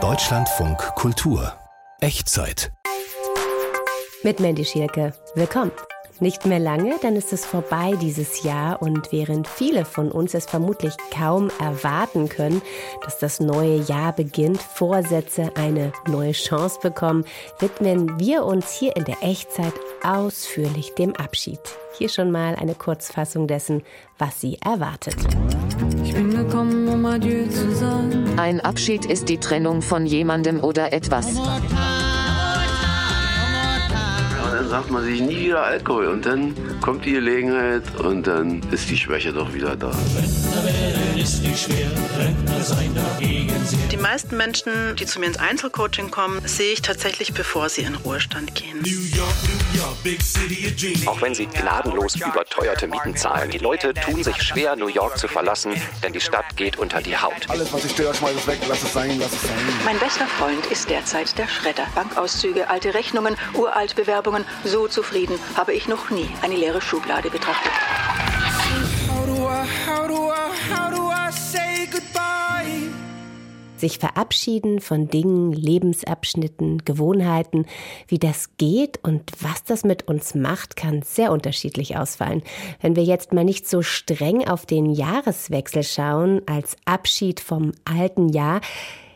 Deutschlandfunk Kultur Echtzeit mit Mandy Schielke. Willkommen. Nicht mehr lange, dann ist es vorbei dieses Jahr und während viele von uns es vermutlich kaum erwarten können, dass das neue Jahr beginnt, Vorsätze eine neue Chance bekommen, widmen wir uns hier in der Echtzeit ausführlich dem Abschied. Hier schon mal eine Kurzfassung dessen, was sie erwartet. Ich bin Ein Abschied ist die Trennung von jemandem oder etwas sagt man sich nie wieder Alkohol und dann kommt die Gelegenheit und dann ist die Schwäche doch wieder da. Die meisten Menschen, die zu mir ins Einzelcoaching kommen, sehe ich tatsächlich, bevor sie in Ruhestand gehen. Auch wenn sie gnadenlos überteuerte Mieten zahlen, die Leute tun sich schwer, New York zu verlassen, denn die Stadt geht unter die Haut. Alles, was ich stört, schmeiß es weg, lass es sein, lass es sein. Mein bester Freund ist derzeit der Schredder. Bankauszüge, alte Rechnungen, Uraltbewerbungen, so zufrieden habe ich noch nie eine leere Schublade betrachtet. sich verabschieden von Dingen, Lebensabschnitten, Gewohnheiten. Wie das geht und was das mit uns macht, kann sehr unterschiedlich ausfallen. Wenn wir jetzt mal nicht so streng auf den Jahreswechsel schauen, als Abschied vom alten Jahr,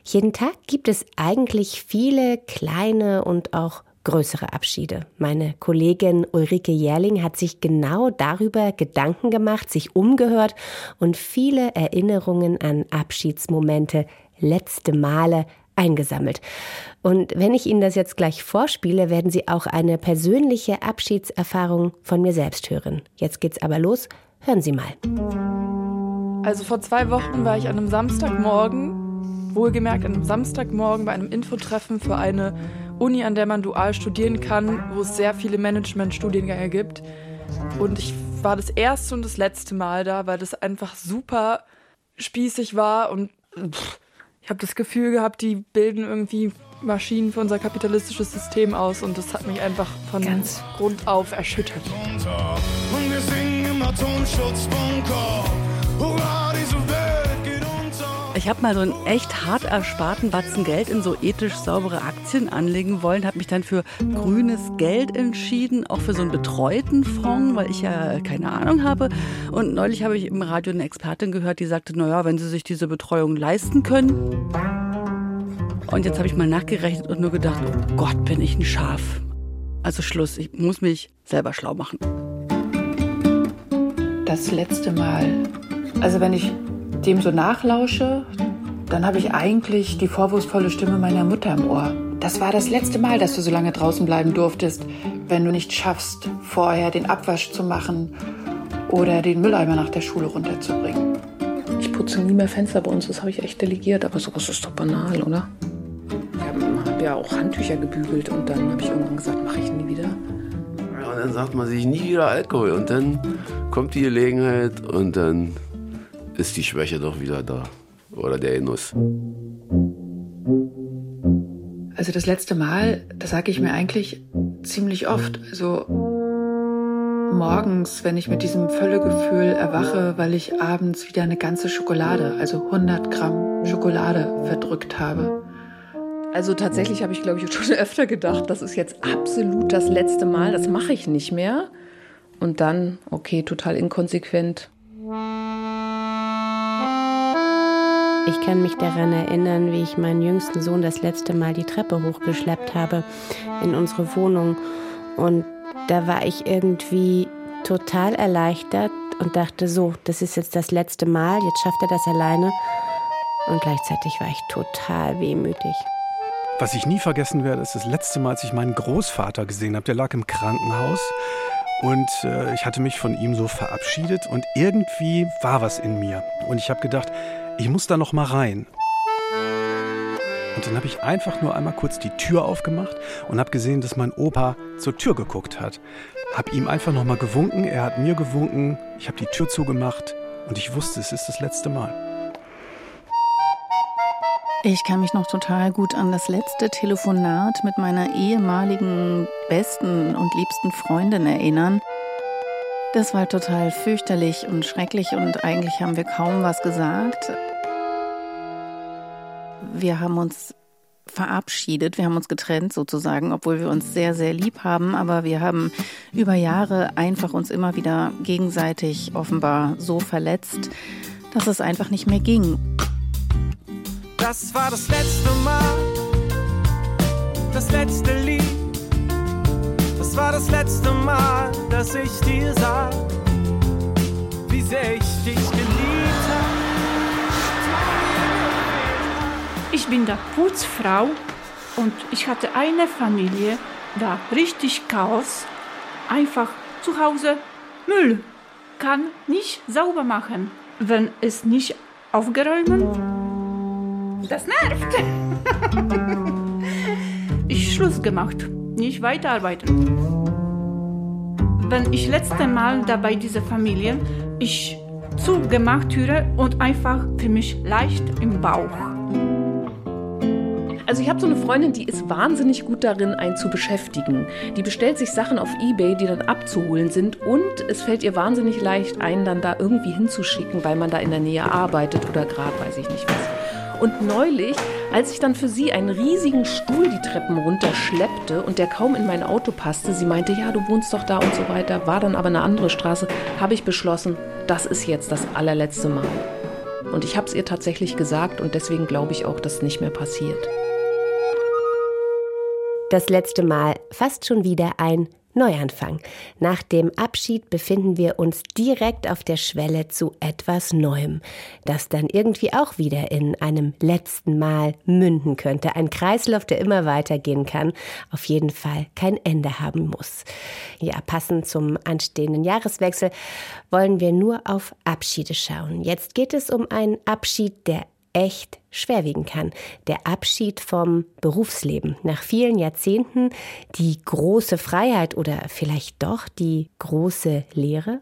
jeden Tag gibt es eigentlich viele kleine und auch größere Abschiede. Meine Kollegin Ulrike Jährling hat sich genau darüber Gedanken gemacht, sich umgehört und viele Erinnerungen an Abschiedsmomente, letzte Male eingesammelt. Und wenn ich Ihnen das jetzt gleich vorspiele, werden Sie auch eine persönliche Abschiedserfahrung von mir selbst hören. Jetzt geht's aber los. Hören Sie mal. Also vor zwei Wochen war ich an einem Samstagmorgen, wohlgemerkt an einem Samstagmorgen bei einem Infotreffen für eine Uni, an der man dual studieren kann, wo es sehr viele Management-Studiengänge gibt. Und ich war das erste und das letzte Mal da, weil das einfach super spießig war und pff, ich habe das Gefühl gehabt, die bilden irgendwie Maschinen für unser kapitalistisches System aus und das hat mich einfach von Ganz. Grund auf erschüttert. Und wir singen im Atomschutzbunker. Hurra! Ich habe mal so einen echt hart ersparten Batzen Geld in so ethisch saubere Aktien anlegen wollen, habe mich dann für grünes Geld entschieden, auch für so einen betreuten Fonds, weil ich ja keine Ahnung habe. Und neulich habe ich im Radio eine Expertin gehört, die sagte, naja, wenn Sie sich diese Betreuung leisten können. Und jetzt habe ich mal nachgerechnet und nur gedacht, oh Gott, bin ich ein Schaf. Also Schluss, ich muss mich selber schlau machen. Das letzte Mal. Also wenn ich dem so nachlausche, dann habe ich eigentlich die vorwurfsvolle Stimme meiner Mutter im Ohr. Das war das letzte Mal, dass du so lange draußen bleiben durftest, wenn du nicht schaffst, vorher den Abwasch zu machen oder den Mülleimer nach der Schule runterzubringen. Ich putze nie mehr Fenster bei uns, das habe ich echt delegiert, aber sowas ist doch banal, oder? Ich habe ja auch Handtücher gebügelt und dann habe ich irgendwann gesagt, mache ich nie wieder. Ja, und dann sagt man sich nie wieder Alkohol und dann kommt die Gelegenheit und dann ist die Schwäche doch wieder da. Oder der Genuss. Also das letzte Mal, das sage ich mir eigentlich ziemlich oft. Also morgens, wenn ich mit diesem Völlegefühl erwache, weil ich abends wieder eine ganze Schokolade, also 100 Gramm Schokolade verdrückt habe. Also tatsächlich habe ich, glaube ich, schon öfter gedacht, das ist jetzt absolut das letzte Mal, das mache ich nicht mehr. Und dann, okay, total inkonsequent, Ich kann mich daran erinnern, wie ich meinen jüngsten Sohn das letzte Mal die Treppe hochgeschleppt habe in unsere Wohnung. Und da war ich irgendwie total erleichtert und dachte, so, das ist jetzt das letzte Mal, jetzt schafft er das alleine. Und gleichzeitig war ich total wehmütig. Was ich nie vergessen werde, ist das letzte Mal, als ich meinen Großvater gesehen habe. Der lag im Krankenhaus und äh, ich hatte mich von ihm so verabschiedet und irgendwie war was in mir. Und ich habe gedacht, ich muss da noch mal rein. Und dann habe ich einfach nur einmal kurz die Tür aufgemacht und habe gesehen, dass mein Opa zur Tür geguckt hat. Hab ihm einfach noch mal gewunken, er hat mir gewunken, ich habe die Tür zugemacht und ich wusste, es ist das letzte Mal. Ich kann mich noch total gut an das letzte Telefonat mit meiner ehemaligen besten und liebsten Freundin erinnern. Das war total fürchterlich und schrecklich und eigentlich haben wir kaum was gesagt. Wir haben uns verabschiedet. Wir haben uns getrennt sozusagen, obwohl wir uns sehr, sehr lieb haben. Aber wir haben über Jahre einfach uns immer wieder gegenseitig offenbar so verletzt, dass es einfach nicht mehr ging. Das war das letzte Mal, das letzte Lied. Das war das letzte Mal, dass ich dir sah, wie sehr ich dich Ich bin da Putzfrau und ich hatte eine Familie, da richtig Chaos. Einfach zu Hause Müll. Kann nicht sauber machen, wenn es nicht aufgeräumt. Das nervt. ich Schluss gemacht, nicht weiterarbeiten. Wenn ich letzte Mal da bei dieser Familie, ich zugemacht Türe und einfach für mich leicht im Bauch. Also ich habe so eine Freundin, die ist wahnsinnig gut darin, einen zu beschäftigen. Die bestellt sich Sachen auf eBay, die dann abzuholen sind und es fällt ihr wahnsinnig leicht, einen dann da irgendwie hinzuschicken, weil man da in der Nähe arbeitet oder gerade weiß ich nicht was. Und neulich, als ich dann für sie einen riesigen Stuhl die Treppen runterschleppte und der kaum in mein Auto passte, sie meinte, ja, du wohnst doch da und so weiter, war dann aber eine andere Straße, habe ich beschlossen, das ist jetzt das allerletzte Mal. Und ich habe es ihr tatsächlich gesagt und deswegen glaube ich auch, dass es nicht mehr passiert. Das letzte Mal fast schon wieder ein Neuanfang. Nach dem Abschied befinden wir uns direkt auf der Schwelle zu etwas Neuem, das dann irgendwie auch wieder in einem letzten Mal münden könnte. Ein Kreislauf, der immer weitergehen kann, auf jeden Fall kein Ende haben muss. Ja, passend zum anstehenden Jahreswechsel wollen wir nur auf Abschiede schauen. Jetzt geht es um einen Abschied, der echt schwerwiegen kann. Der Abschied vom Berufsleben. Nach vielen Jahrzehnten die große Freiheit oder vielleicht doch die große Lehre?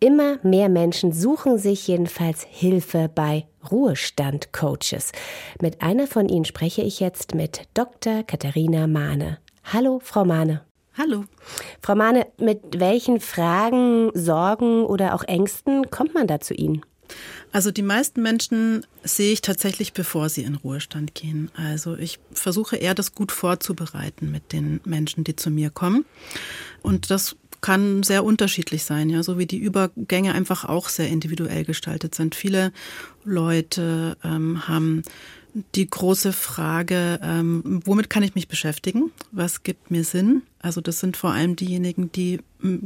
Immer mehr Menschen suchen sich jedenfalls Hilfe bei Ruhestand-Coaches. Mit einer von ihnen spreche ich jetzt mit Dr. Katharina Mahne. Hallo, Frau Mahne. Hallo. Frau Mahne, mit welchen Fragen, Sorgen oder auch Ängsten kommt man da zu Ihnen? Also die meisten Menschen sehe ich tatsächlich, bevor sie in Ruhestand gehen. Also ich versuche eher das gut vorzubereiten mit den Menschen, die zu mir kommen. Und das kann sehr unterschiedlich sein, ja, so wie die Übergänge einfach auch sehr individuell gestaltet sind. Viele Leute ähm, haben die große Frage, ähm, womit kann ich mich beschäftigen? Was gibt mir Sinn? Also das sind vor allem diejenigen, die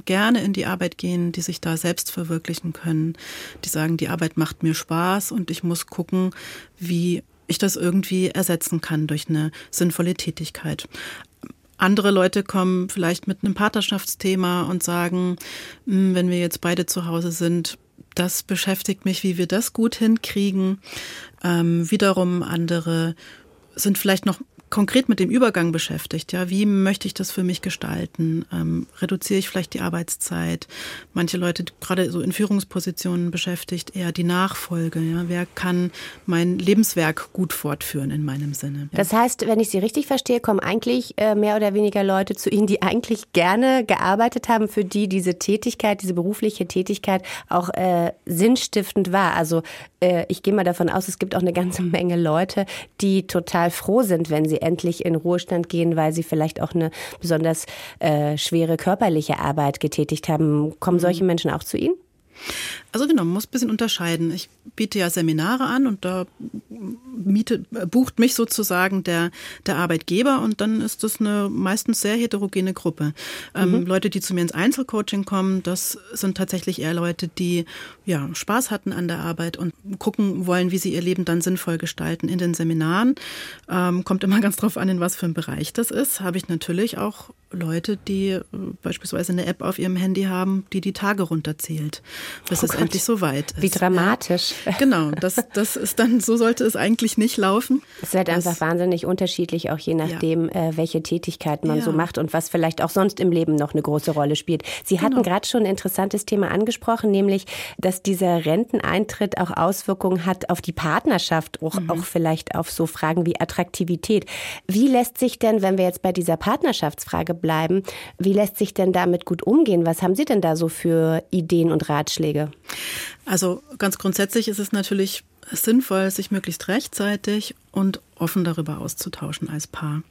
gerne in die Arbeit gehen, die sich da selbst verwirklichen können, die sagen, die Arbeit macht mir Spaß und ich muss gucken, wie ich das irgendwie ersetzen kann durch eine sinnvolle Tätigkeit. Andere Leute kommen vielleicht mit einem Partnerschaftsthema und sagen, wenn wir jetzt beide zu Hause sind, das beschäftigt mich, wie wir das gut hinkriegen. Ähm, wiederum andere sind vielleicht noch konkret mit dem Übergang beschäftigt. Ja, wie möchte ich das für mich gestalten? Ähm, reduziere ich vielleicht die Arbeitszeit? Manche Leute, gerade so in Führungspositionen beschäftigt, eher die Nachfolge. Ja, wer kann mein Lebenswerk gut fortführen in meinem Sinne? Ja. Das heißt, wenn ich Sie richtig verstehe, kommen eigentlich äh, mehr oder weniger Leute zu Ihnen, die eigentlich gerne gearbeitet haben, für die diese Tätigkeit, diese berufliche Tätigkeit auch äh, sinnstiftend war. Also äh, ich gehe mal davon aus, es gibt auch eine ganze Menge Leute, die total froh sind, wenn sie endlich in Ruhestand gehen, weil sie vielleicht auch eine besonders äh, schwere körperliche Arbeit getätigt haben. Kommen solche mhm. Menschen auch zu Ihnen? Also genau, man muss ein bisschen unterscheiden. Ich biete ja Seminare an und da miete, bucht mich sozusagen der, der Arbeitgeber und dann ist das eine meistens sehr heterogene Gruppe. Ähm, mhm. Leute, die zu mir ins Einzelcoaching kommen, das sind tatsächlich eher Leute, die ja Spaß hatten an der Arbeit und gucken wollen, wie sie ihr Leben dann sinnvoll gestalten. In den Seminaren ähm, kommt immer ganz drauf an, in was für einem Bereich das ist. Habe ich natürlich auch Leute, die äh, beispielsweise eine App auf ihrem Handy haben, die die Tage runterzählt, bis oh es. Endlich so weit ist. Wie dramatisch. Genau, das, das ist dann, so sollte es eigentlich nicht laufen. Es das, einfach wahnsinnig unterschiedlich, auch je nachdem, ja. äh, welche Tätigkeit man ja. so macht und was vielleicht auch sonst im Leben noch eine große Rolle spielt. Sie hatten genau. gerade schon ein interessantes Thema angesprochen, nämlich, dass dieser Renteneintritt auch Auswirkungen hat auf die Partnerschaft, auch, mhm. auch vielleicht auf so Fragen wie Attraktivität. Wie lässt sich denn, wenn wir jetzt bei dieser Partnerschaftsfrage bleiben. Wie lässt sich denn damit gut umgehen? Was haben Sie denn da so für Ideen und Ratschläge? Also ganz grundsätzlich ist es natürlich sinnvoll, sich möglichst rechtzeitig und offen darüber auszutauschen als Paar.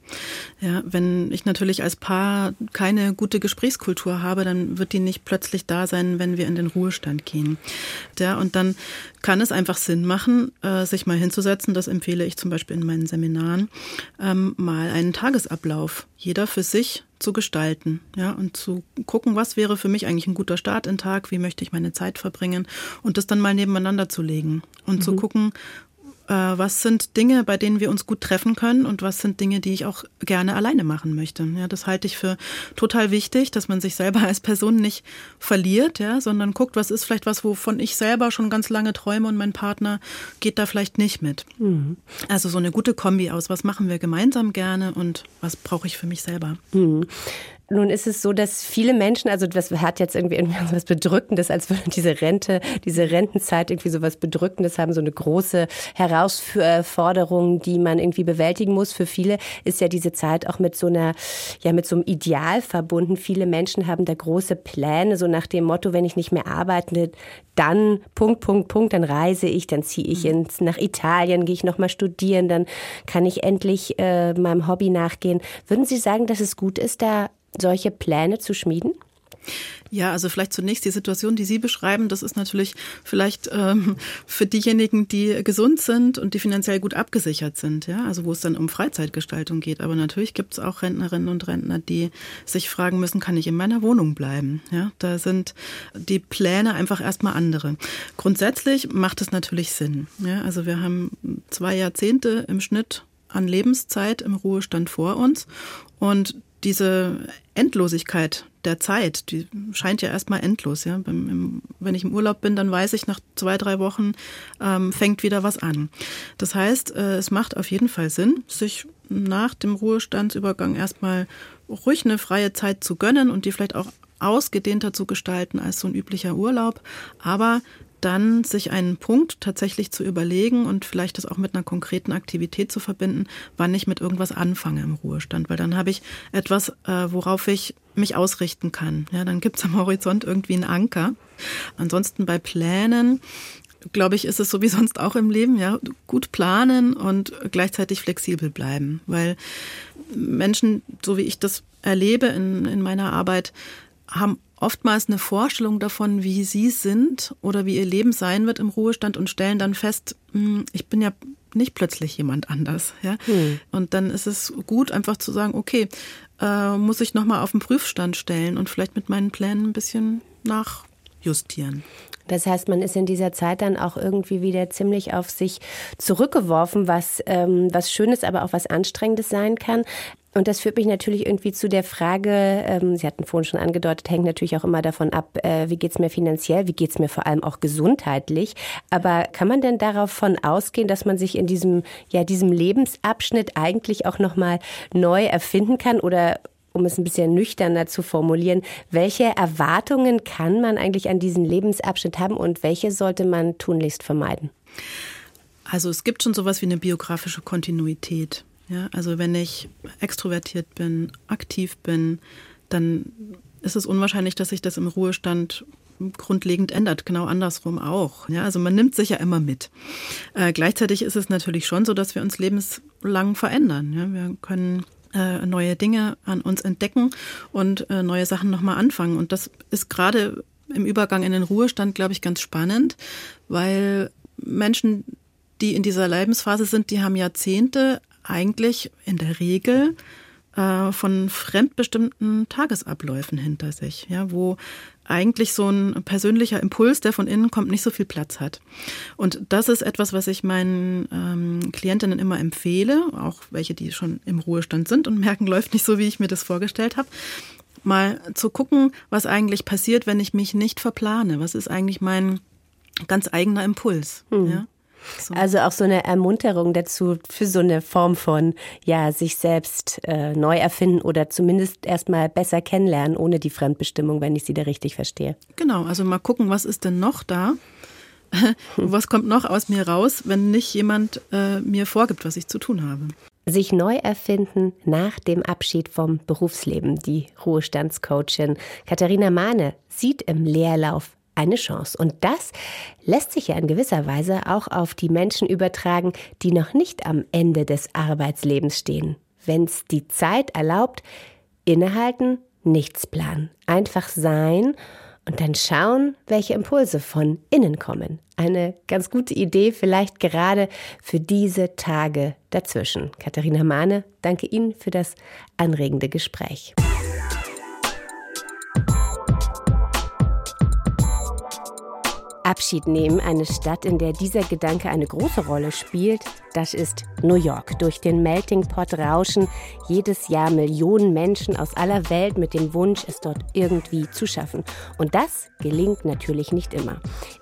Ja, wenn ich natürlich als Paar keine gute Gesprächskultur habe, dann wird die nicht plötzlich da sein, wenn wir in den Ruhestand gehen. Ja, und dann kann es einfach Sinn machen, äh, sich mal hinzusetzen. Das empfehle ich zum Beispiel in meinen Seminaren, ähm, mal einen Tagesablauf, jeder für sich zu gestalten, ja, und zu gucken, was wäre für mich eigentlich ein guter Start in Tag, wie möchte ich meine Zeit verbringen und das dann mal nebeneinander zu legen und mhm. zu gucken, äh, was sind Dinge, bei denen wir uns gut treffen können und was sind Dinge, die ich auch gerne alleine machen möchte. Ja, das halte ich für total wichtig, dass man sich selber als Person nicht verliert, ja, sondern guckt, was ist vielleicht was, wovon ich selber schon ganz lange träume und mein Partner geht da vielleicht nicht mit. Mhm. Also so eine gute Kombi aus, was machen wir gemeinsam gerne und was brauche ich für mich selber. Mhm. Nun ist es so, dass viele Menschen, also das hat jetzt irgendwie was Bedrückendes, als würde diese Rente, diese Rentenzeit irgendwie so was Bedrückendes haben, so eine große Herausforderung, die man irgendwie bewältigen muss. Für viele ist ja diese Zeit auch mit so einer, ja, mit so einem Ideal verbunden. Viele Menschen haben da große Pläne, so nach dem Motto, wenn ich nicht mehr arbeite, dann Punkt, Punkt, Punkt, dann reise ich, dann ziehe ich mhm. ins, nach Italien, gehe ich nochmal studieren, dann kann ich endlich äh, meinem Hobby nachgehen. Würden Sie sagen, dass es gut ist, da solche Pläne zu schmieden? Ja, also vielleicht zunächst die Situation, die Sie beschreiben, das ist natürlich vielleicht ähm, für diejenigen, die gesund sind und die finanziell gut abgesichert sind, ja, also wo es dann um Freizeitgestaltung geht. Aber natürlich gibt es auch Rentnerinnen und Rentner, die sich fragen müssen, kann ich in meiner Wohnung bleiben? Ja, da sind die Pläne einfach erstmal andere. Grundsätzlich macht es natürlich Sinn. Ja, also wir haben zwei Jahrzehnte im Schnitt an Lebenszeit im Ruhestand vor uns und diese Endlosigkeit der Zeit, die scheint ja erstmal endlos. Ja? Wenn ich im Urlaub bin, dann weiß ich, nach zwei, drei Wochen ähm, fängt wieder was an. Das heißt, äh, es macht auf jeden Fall Sinn, sich nach dem Ruhestandsübergang erstmal ruhig eine freie Zeit zu gönnen und die vielleicht auch ausgedehnter zu gestalten als so ein üblicher Urlaub, aber dann sich einen Punkt tatsächlich zu überlegen und vielleicht das auch mit einer konkreten Aktivität zu verbinden, wann ich mit irgendwas anfange im Ruhestand, weil dann habe ich etwas, äh, worauf ich mich ausrichten kann. Ja, dann gibt es am Horizont irgendwie einen Anker. Ansonsten bei Plänen glaube ich, ist es so wie sonst auch im Leben, ja, gut planen und gleichzeitig flexibel bleiben, weil Menschen, so wie ich das erlebe in, in meiner Arbeit, haben oftmals eine Vorstellung davon, wie sie sind oder wie ihr Leben sein wird im Ruhestand und stellen dann fest, hm, ich bin ja nicht plötzlich jemand anders. Ja? Hm. Und dann ist es gut, einfach zu sagen, okay, äh, muss ich nochmal auf den Prüfstand stellen und vielleicht mit meinen Plänen ein bisschen nachjustieren. Das heißt, man ist in dieser Zeit dann auch irgendwie wieder ziemlich auf sich zurückgeworfen, was, ähm, was Schönes, aber auch was Anstrengendes sein kann. Und das führt mich natürlich irgendwie zu der Frage, ähm, Sie hatten vorhin schon angedeutet, hängt natürlich auch immer davon ab, äh, wie geht's mir finanziell, wie geht's mir vor allem auch gesundheitlich. Aber kann man denn davon ausgehen, dass man sich in diesem, ja, diesem Lebensabschnitt eigentlich auch nochmal neu erfinden kann oder um es ein bisschen nüchterner zu formulieren, welche Erwartungen kann man eigentlich an diesen Lebensabschnitt haben und welche sollte man tunlichst vermeiden? Also es gibt schon sowas wie eine biografische Kontinuität. Ja, also wenn ich extrovertiert bin, aktiv bin, dann ist es unwahrscheinlich, dass sich das im Ruhestand grundlegend ändert, genau andersrum auch. Ja, also man nimmt sich ja immer mit. Äh, gleichzeitig ist es natürlich schon so, dass wir uns lebenslang verändern. Ja, wir können äh, neue Dinge an uns entdecken und äh, neue Sachen nochmal anfangen. Und das ist gerade im Übergang in den Ruhestand, glaube ich, ganz spannend, weil Menschen, die in dieser Lebensphase sind, die haben Jahrzehnte eigentlich in der Regel äh, von fremdbestimmten Tagesabläufen hinter sich, ja, wo eigentlich so ein persönlicher Impuls, der von innen kommt, nicht so viel Platz hat. Und das ist etwas, was ich meinen ähm, Klientinnen immer empfehle, auch welche, die schon im Ruhestand sind und merken, läuft nicht so, wie ich mir das vorgestellt habe mal zu gucken, was eigentlich passiert, wenn ich mich nicht verplane. Was ist eigentlich mein ganz eigener Impuls? Mhm. Ja? So. Also auch so eine Ermunterung dazu für so eine Form von, ja, sich selbst äh, neu erfinden oder zumindest erstmal besser kennenlernen, ohne die Fremdbestimmung, wenn ich sie da richtig verstehe. Genau, also mal gucken, was ist denn noch da? was kommt noch aus mir raus, wenn nicht jemand äh, mir vorgibt, was ich zu tun habe? Sich neu erfinden nach dem Abschied vom Berufsleben. Die Ruhestandscoachin Katharina Mahne sieht im Leerlauf eine Chance. Und das lässt sich ja in gewisser Weise auch auf die Menschen übertragen, die noch nicht am Ende des Arbeitslebens stehen. Wenn es die Zeit erlaubt, innehalten, nichts planen, einfach sein und dann schauen, welche Impulse von innen kommen. Eine ganz gute Idee vielleicht gerade für diese Tage dazwischen. Katharina Mahne, danke Ihnen für das anregende Gespräch. Abschied nehmen, eine Stadt, in der dieser Gedanke eine große Rolle spielt, das ist New York. Durch den Melting Pot rauschen jedes Jahr Millionen Menschen aus aller Welt mit dem Wunsch, es dort irgendwie zu schaffen. Und das gelingt natürlich nicht immer.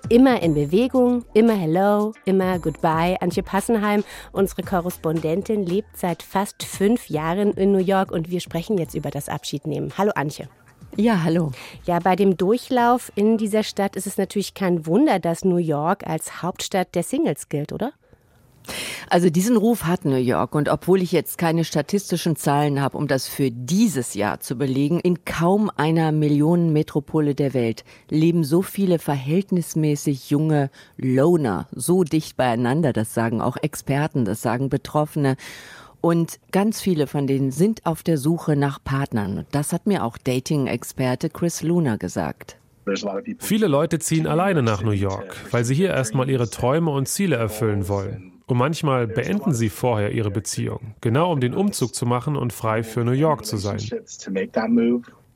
Immer in Bewegung, immer Hello, immer Goodbye. Antje Passenheim, unsere Korrespondentin, lebt seit fast fünf Jahren in New York und wir sprechen jetzt über das Abschiednehmen. Hallo Antje. Ja, hallo. Ja, bei dem Durchlauf in dieser Stadt ist es natürlich kein Wunder, dass New York als Hauptstadt der Singles gilt, oder? Also diesen Ruf hat New York und obwohl ich jetzt keine statistischen Zahlen habe, um das für dieses Jahr zu belegen, in kaum einer Millionenmetropole der Welt leben so viele verhältnismäßig junge Loner so dicht beieinander, das sagen auch Experten, das sagen Betroffene. Und ganz viele von denen sind auf der Suche nach Partnern. Das hat mir auch Dating-Experte Chris Luna gesagt. Viele Leute ziehen alleine nach New York, weil sie hier erstmal ihre Träume und Ziele erfüllen wollen. Und manchmal beenden sie vorher ihre Beziehung, genau um den Umzug zu machen und frei für New York zu sein.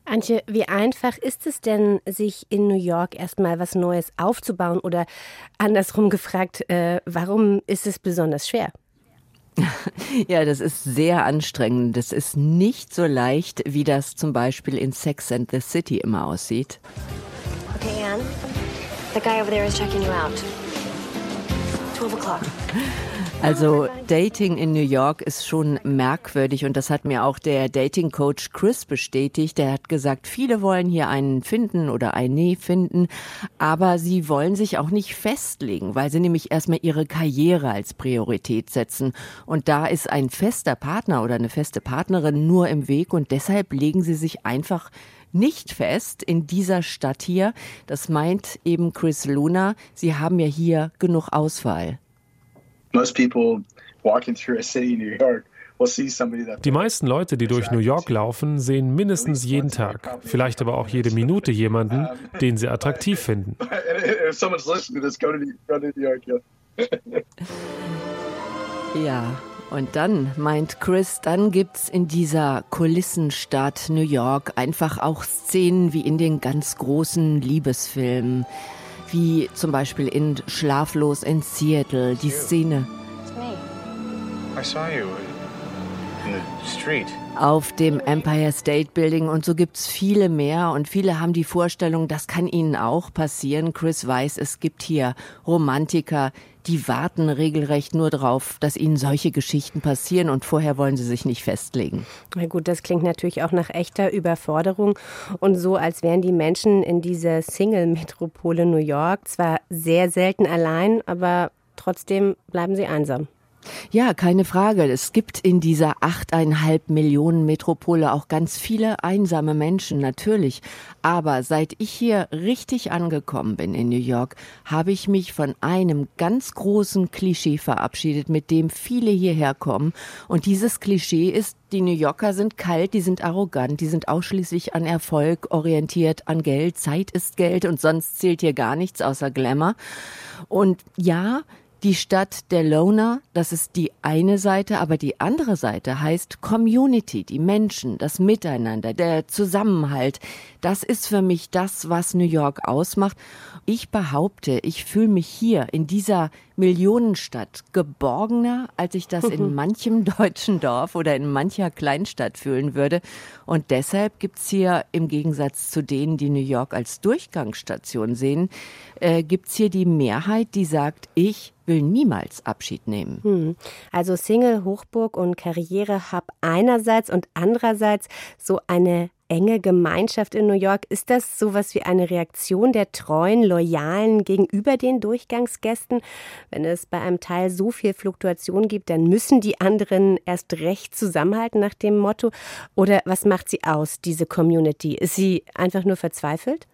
Antje, wie einfach ist es denn, sich in New York erstmal was Neues aufzubauen? Oder andersrum gefragt, äh, warum ist es besonders schwer? Ja, das ist sehr anstrengend. Das ist nicht so leicht, wie das zum Beispiel in Sex and the City immer aussieht. Okay, Anne. The guy over there is checking you out. 12 o'clock. Also Dating in New York ist schon merkwürdig und das hat mir auch der Dating Coach Chris bestätigt. Der hat gesagt, viele wollen hier einen finden oder eine finden, aber sie wollen sich auch nicht festlegen, weil sie nämlich erstmal ihre Karriere als Priorität setzen und da ist ein fester Partner oder eine feste Partnerin nur im Weg und deshalb legen sie sich einfach nicht fest in dieser Stadt hier. Das meint eben Chris Luna. Sie haben ja hier genug Auswahl. Die meisten Leute, die durch New York laufen, sehen mindestens jeden Tag, vielleicht aber auch jede Minute jemanden, den sie attraktiv finden. Ja, und dann, meint Chris, dann gibt's in dieser Kulissenstadt New York einfach auch Szenen wie in den ganz großen Liebesfilmen wie zum Beispiel in Schlaflos in Seattle, die Szene. Auf dem Empire State Building und so gibt's viele mehr und viele haben die Vorstellung, das kann ihnen auch passieren. Chris weiß, es gibt hier Romantiker, die warten regelrecht nur darauf, dass ihnen solche Geschichten passieren und vorher wollen sie sich nicht festlegen. Na gut, das klingt natürlich auch nach echter Überforderung und so, als wären die Menschen in dieser Single-Metropole New York zwar sehr selten allein, aber trotzdem bleiben sie einsam. Ja, keine Frage. Es gibt in dieser achteinhalb Millionen Metropole auch ganz viele einsame Menschen, natürlich. Aber seit ich hier richtig angekommen bin in New York, habe ich mich von einem ganz großen Klischee verabschiedet, mit dem viele hierher kommen. Und dieses Klischee ist, die New Yorker sind kalt, die sind arrogant, die sind ausschließlich an Erfolg orientiert, an Geld. Zeit ist Geld und sonst zählt hier gar nichts außer Glamour. Und ja, die Stadt der Loner, das ist die eine Seite, aber die andere Seite heißt Community, die Menschen, das Miteinander, der Zusammenhalt. Das ist für mich das, was New York ausmacht. Ich behaupte, ich fühle mich hier in dieser Millionenstadt geborgener, als ich das in manchem deutschen Dorf oder in mancher Kleinstadt fühlen würde. Und deshalb gibt's hier im Gegensatz zu denen, die New York als Durchgangsstation sehen, äh, gibt's hier die Mehrheit, die sagt, ich will niemals Abschied nehmen. Hm. Also Single, Hochburg und Karriere hab einerseits und andererseits so eine enge Gemeinschaft in New York. Ist das sowas wie eine Reaktion der treuen, loyalen gegenüber den Durchgangsgästen? Wenn es bei einem Teil so viel Fluktuation gibt, dann müssen die anderen erst recht zusammenhalten nach dem Motto. Oder was macht sie aus, diese Community? Ist sie einfach nur verzweifelt?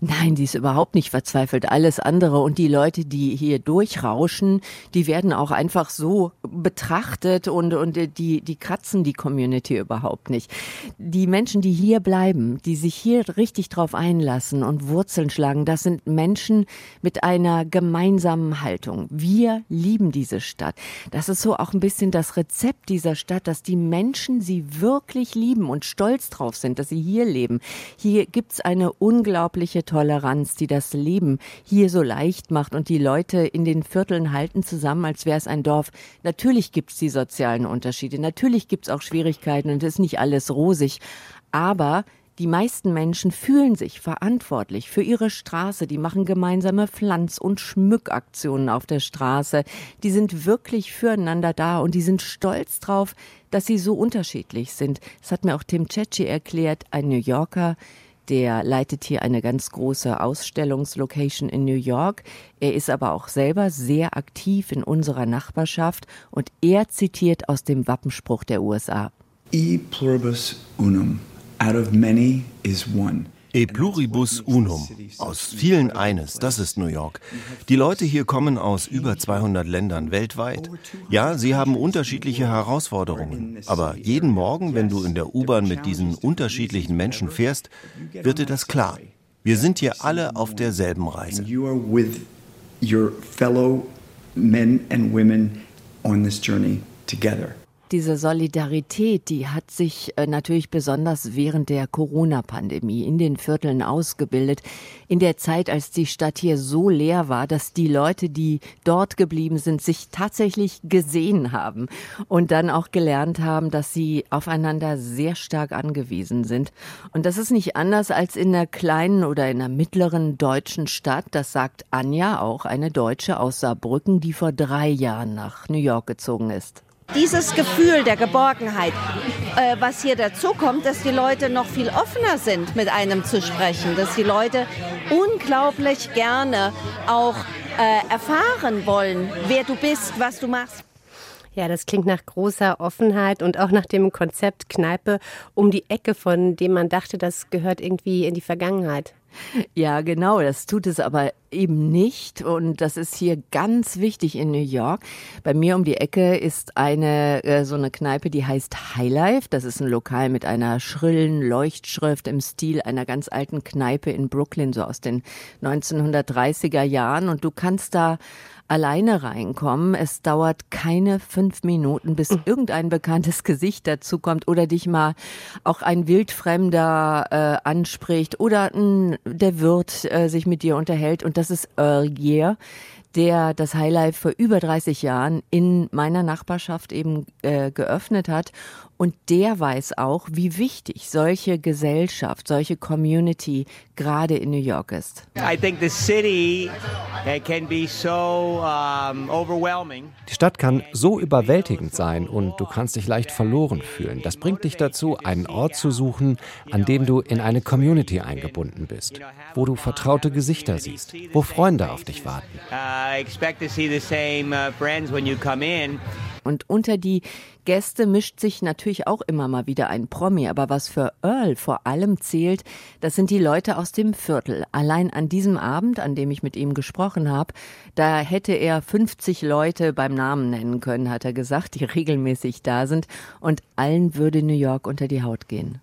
Nein, die ist überhaupt nicht verzweifelt. Alles andere und die Leute, die hier durchrauschen, die werden auch einfach so betrachtet und, und die, die kratzen die Community überhaupt nicht. Die Menschen, die hier bleiben, die sich hier richtig drauf einlassen und Wurzeln schlagen, das sind Menschen mit einer gemeinsamen Haltung. Wir lieben diese Stadt. Das ist so auch ein bisschen das Rezept dieser Stadt, dass die Menschen sie wirklich lieben und stolz drauf sind, dass sie hier leben. Hier gibt's eine unglaubliche unglaubliche Toleranz, die das Leben hier so leicht macht und die Leute in den Vierteln halten zusammen, als wäre es ein Dorf. Natürlich gibt es die sozialen Unterschiede, natürlich gibt es auch Schwierigkeiten und es ist nicht alles rosig, aber die meisten Menschen fühlen sich verantwortlich für ihre Straße. Die machen gemeinsame Pflanz- und Schmückaktionen auf der Straße. Die sind wirklich füreinander da und die sind stolz drauf, dass sie so unterschiedlich sind. Das hat mir auch Tim Cecchi erklärt, ein New Yorker, der leitet hier eine ganz große Ausstellungslocation in New York. Er ist aber auch selber sehr aktiv in unserer Nachbarschaft und er zitiert aus dem Wappenspruch der USA. E pluribus unum. Out of many is one. E pluribus unum. Aus vielen eines, das ist New York. Die Leute hier kommen aus über 200 Ländern weltweit. Ja, sie haben unterschiedliche Herausforderungen. Aber jeden Morgen, wenn du in der U-Bahn mit diesen unterschiedlichen Menschen fährst, wird dir das klar. Wir sind hier alle auf derselben Reise. Your fellow men and women on this journey together. Diese Solidarität, die hat sich äh, natürlich besonders während der Corona-Pandemie in den Vierteln ausgebildet. In der Zeit, als die Stadt hier so leer war, dass die Leute, die dort geblieben sind, sich tatsächlich gesehen haben und dann auch gelernt haben, dass sie aufeinander sehr stark angewiesen sind. Und das ist nicht anders als in einer kleinen oder in einer mittleren deutschen Stadt. Das sagt Anja, auch eine Deutsche aus Saarbrücken, die vor drei Jahren nach New York gezogen ist. Dieses Gefühl der Geborgenheit, äh, was hier dazu kommt, dass die Leute noch viel offener sind, mit einem zu sprechen, dass die Leute unglaublich gerne auch äh, erfahren wollen, wer du bist, was du machst. Ja, das klingt nach großer Offenheit und auch nach dem Konzept Kneipe um die Ecke, von dem man dachte, das gehört irgendwie in die Vergangenheit. Ja, genau, das tut es aber eben nicht. Und das ist hier ganz wichtig in New York. Bei mir um die Ecke ist eine, äh, so eine Kneipe, die heißt Highlife. Das ist ein Lokal mit einer schrillen Leuchtschrift im Stil einer ganz alten Kneipe in Brooklyn, so aus den 1930er Jahren. Und du kannst da alleine reinkommen. Es dauert keine fünf Minuten, bis hm. irgendein bekanntes Gesicht dazukommt oder dich mal auch ein Wildfremder äh, anspricht oder mh, der Wirt äh, sich mit dir unterhält. Und das ist Earl Year der das Highlife vor über 30 Jahren in meiner Nachbarschaft eben äh, geöffnet hat und der weiß auch, wie wichtig solche Gesellschaft, solche Community gerade in New York ist. Die Stadt kann so überwältigend sein und du kannst dich leicht verloren fühlen. Das bringt dich dazu, einen Ort zu suchen, an dem du in eine Community eingebunden bist, wo du vertraute Gesichter siehst, wo Freunde auf dich warten. Und unter die Gäste mischt sich natürlich auch immer mal wieder ein Promi, aber was für Earl vor allem zählt, das sind die Leute aus dem Viertel. Allein an diesem Abend, an dem ich mit ihm gesprochen habe, da hätte er 50 Leute beim Namen nennen können, hat er gesagt, die regelmäßig da sind und allen würde New York unter die Haut gehen.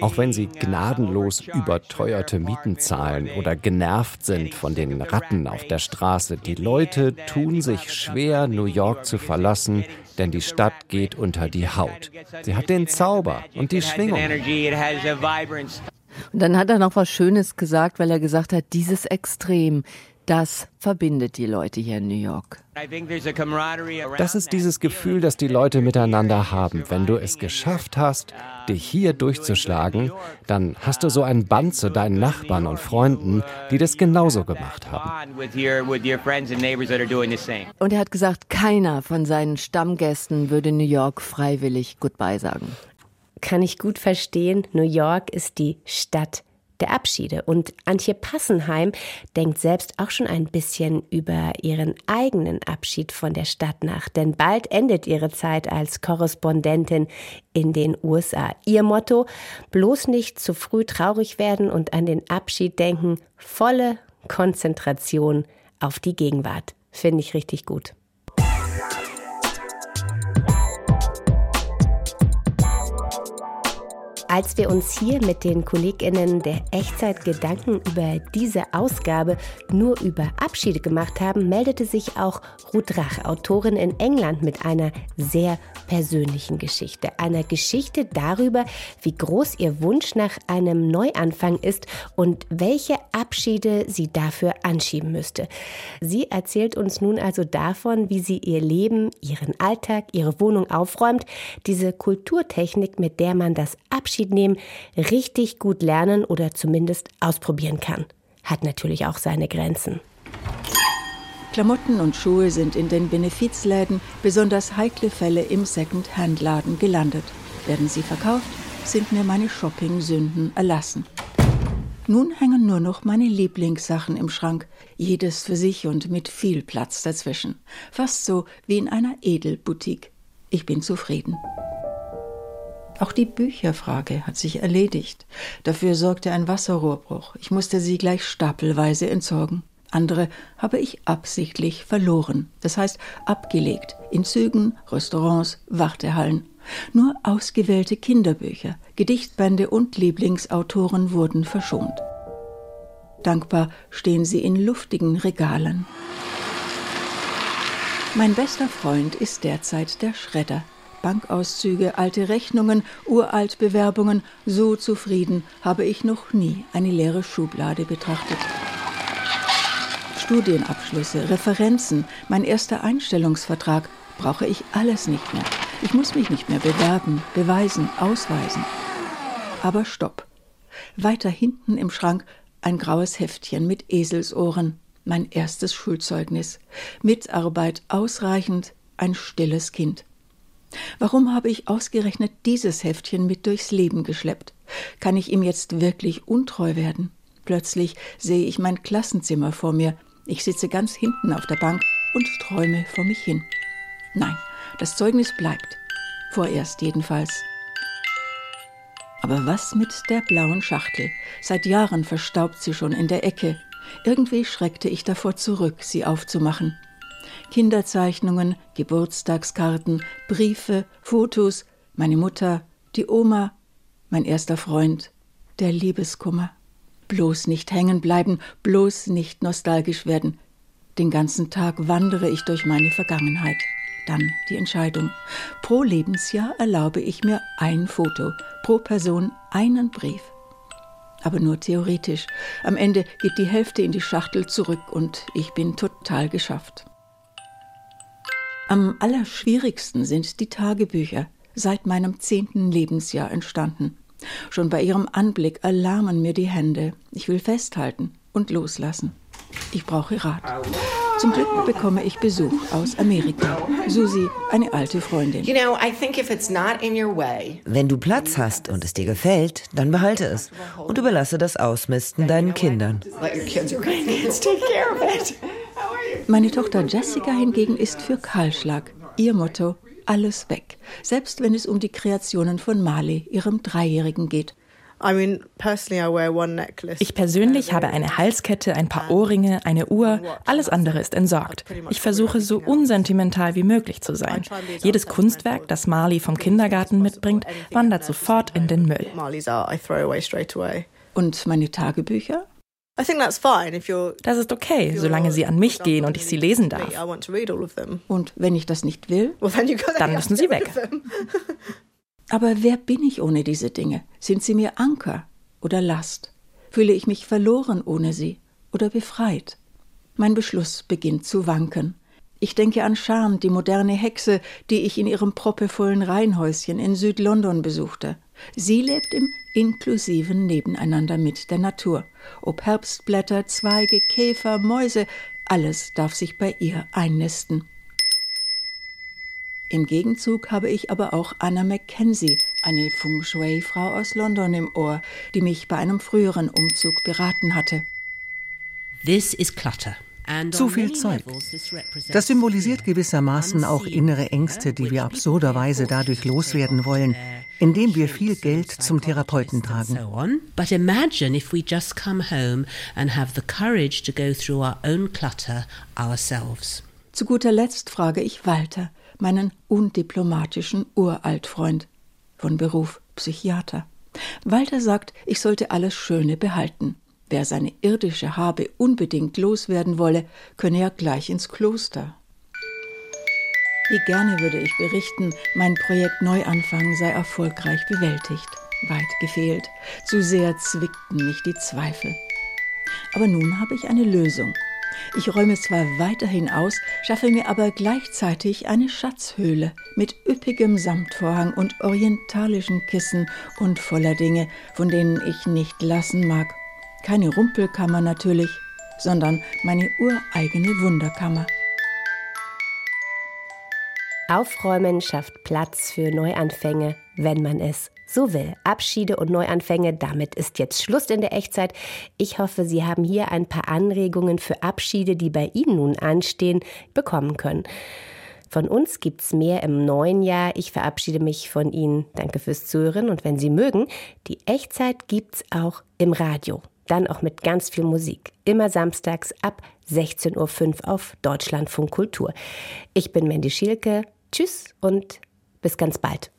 Auch wenn sie gnadenlos überteuerte Mieten zahlen oder genervt sind von den Ratten auf der Straße, die Leute tun sich schwer, New York zu verlassen, denn die Stadt geht unter die Haut. Sie hat den Zauber und die Schwingung. Und dann hat er noch was Schönes gesagt, weil er gesagt hat, dieses Extrem, das verbindet die Leute hier in New York. Das ist dieses Gefühl, das die Leute miteinander haben. Wenn du es geschafft hast, dich hier durchzuschlagen, dann hast du so ein Band zu deinen Nachbarn und Freunden, die das genauso gemacht haben. Und er hat gesagt, keiner von seinen Stammgästen würde New York freiwillig Goodbye sagen. Kann ich gut verstehen. New York ist die Stadt der Abschiede. Und Antje Passenheim denkt selbst auch schon ein bisschen über ihren eigenen Abschied von der Stadt nach. Denn bald endet ihre Zeit als Korrespondentin in den USA. Ihr Motto, bloß nicht zu früh traurig werden und an den Abschied denken, volle Konzentration auf die Gegenwart. Finde ich richtig gut. Als wir uns hier mit den KollegInnen der Echtzeit Gedanken über diese Ausgabe nur über Abschiede gemacht haben, meldete sich auch Ruth Rach, Autorin in England, mit einer sehr persönlichen Geschichte. Einer Geschichte darüber, wie groß ihr Wunsch nach einem Neuanfang ist und welche Abschiede sie dafür anschieben müsste. Sie erzählt uns nun also davon, wie sie ihr Leben, ihren Alltag, ihre Wohnung aufräumt, diese Kulturtechnik, mit der man das Abschied Abschied nehmen richtig gut lernen oder zumindest ausprobieren kann. Hat natürlich auch seine Grenzen. Klamotten und Schuhe sind in den Benefizläden, besonders heikle Fälle im Second-Hand-Laden gelandet. Werden sie verkauft, sind mir meine Shopping-Sünden erlassen. Nun hängen nur noch meine Lieblingssachen im Schrank, jedes für sich und mit viel Platz dazwischen. Fast so wie in einer Edelboutique. Ich bin zufrieden. Auch die Bücherfrage hat sich erledigt. Dafür sorgte ein Wasserrohrbruch. Ich musste sie gleich stapelweise entsorgen. Andere habe ich absichtlich verloren, das heißt abgelegt, in Zügen, Restaurants, Wartehallen. Nur ausgewählte Kinderbücher, Gedichtbände und Lieblingsautoren wurden verschont. Dankbar stehen sie in luftigen Regalen. Mein bester Freund ist derzeit der Schredder. Bankauszüge, alte Rechnungen, Uraltbewerbungen, so zufrieden habe ich noch nie eine leere Schublade betrachtet. Studienabschlüsse, Referenzen, mein erster Einstellungsvertrag brauche ich alles nicht mehr. Ich muss mich nicht mehr bewerben, beweisen, ausweisen. Aber stopp. Weiter hinten im Schrank ein graues Heftchen mit Eselsohren, mein erstes Schulzeugnis. Mitarbeit ausreichend, ein stilles Kind. Warum habe ich ausgerechnet dieses Heftchen mit durchs Leben geschleppt? Kann ich ihm jetzt wirklich untreu werden? Plötzlich sehe ich mein Klassenzimmer vor mir. Ich sitze ganz hinten auf der Bank und träume vor mich hin. Nein, das Zeugnis bleibt. Vorerst jedenfalls. Aber was mit der blauen Schachtel? Seit Jahren verstaubt sie schon in der Ecke. Irgendwie schreckte ich davor zurück, sie aufzumachen. Kinderzeichnungen, Geburtstagskarten, Briefe, Fotos, meine Mutter, die Oma, mein erster Freund, der Liebeskummer. Bloß nicht hängen bleiben, bloß nicht nostalgisch werden. Den ganzen Tag wandere ich durch meine Vergangenheit. Dann die Entscheidung. Pro Lebensjahr erlaube ich mir ein Foto, pro Person einen Brief. Aber nur theoretisch. Am Ende geht die Hälfte in die Schachtel zurück und ich bin total geschafft. Am allerschwierigsten sind die Tagebücher, seit meinem zehnten Lebensjahr entstanden. Schon bei ihrem Anblick erlahmen mir die Hände. Ich will festhalten und loslassen. Ich brauche Rat. Zum Glück bekomme ich Besuch aus Amerika. Susi, eine alte Freundin. Wenn du Platz hast und es dir gefällt, dann behalte es und überlasse das Ausmisten deinen Kindern. Meine Tochter Jessica hingegen ist für Kahlschlag. Ihr Motto, alles weg. Selbst wenn es um die Kreationen von Mali, ihrem Dreijährigen, geht. Ich persönlich habe eine Halskette, ein paar Ohrringe, eine Uhr, alles andere ist entsorgt. Ich versuche so unsentimental wie möglich zu sein. Jedes Kunstwerk, das Marley vom Kindergarten mitbringt, wandert sofort in den Müll. Und meine Tagebücher? Das ist okay, solange sie an mich gehen und ich sie lesen darf. Und wenn ich das nicht will, dann müssen sie weg. Aber wer bin ich ohne diese Dinge? Sind sie mir Anker oder Last? Fühle ich mich verloren ohne sie oder befreit? Mein Beschluss beginnt zu wanken. Ich denke an Charm, die moderne Hexe, die ich in ihrem proppevollen Reihenhäuschen in Südlondon besuchte. Sie lebt im inklusiven Nebeneinander mit der Natur. Ob Herbstblätter, Zweige, Käfer, Mäuse, alles darf sich bei ihr einnisten. Im Gegenzug habe ich aber auch Anna Mackenzie, Eine Feng Shui-Frau aus London im Ohr, die mich bei einem früheren Umzug beraten hatte. This is clutter. Zu viel Zeug. Das symbolisiert gewissermaßen auch innere Ängste, die wir absurderweise dadurch loswerden wollen, indem wir viel Geld zum Therapeuten tragen. But imagine if we just come home and have the courage to go through our own clutter ourselves. Zu guter Letzt frage ich Walter, meinen undiplomatischen Uraltfreund, von Beruf Psychiater. Walter sagt, ich sollte alles Schöne behalten. Wer seine irdische Habe unbedingt loswerden wolle, könne ja gleich ins Kloster. Wie gerne würde ich berichten, mein Projekt Neuanfang sei erfolgreich bewältigt. Weit gefehlt. Zu sehr zwickten mich die Zweifel. Aber nun habe ich eine Lösung. Ich räume zwar weiterhin aus, schaffe mir aber gleichzeitig eine Schatzhöhle mit üppigem Samtvorhang und orientalischen Kissen und voller Dinge, von denen ich nicht lassen mag. Keine Rumpelkammer natürlich, sondern meine ureigene Wunderkammer. Aufräumen schafft Platz für Neuanfänge, wenn man es so will. Abschiede und Neuanfänge, damit ist jetzt Schluss in der Echtzeit. Ich hoffe, Sie haben hier ein paar Anregungen für Abschiede, die bei Ihnen nun anstehen, bekommen können. Von uns gibt's mehr im neuen Jahr. Ich verabschiede mich von Ihnen. Danke fürs Zuhören und wenn Sie mögen, die Echtzeit gibt's auch im Radio. Dann auch mit ganz viel Musik. Immer samstags ab 16.05 Uhr auf Deutschlandfunk Kultur. Ich bin Mandy Schielke. Tschüss und bis ganz bald.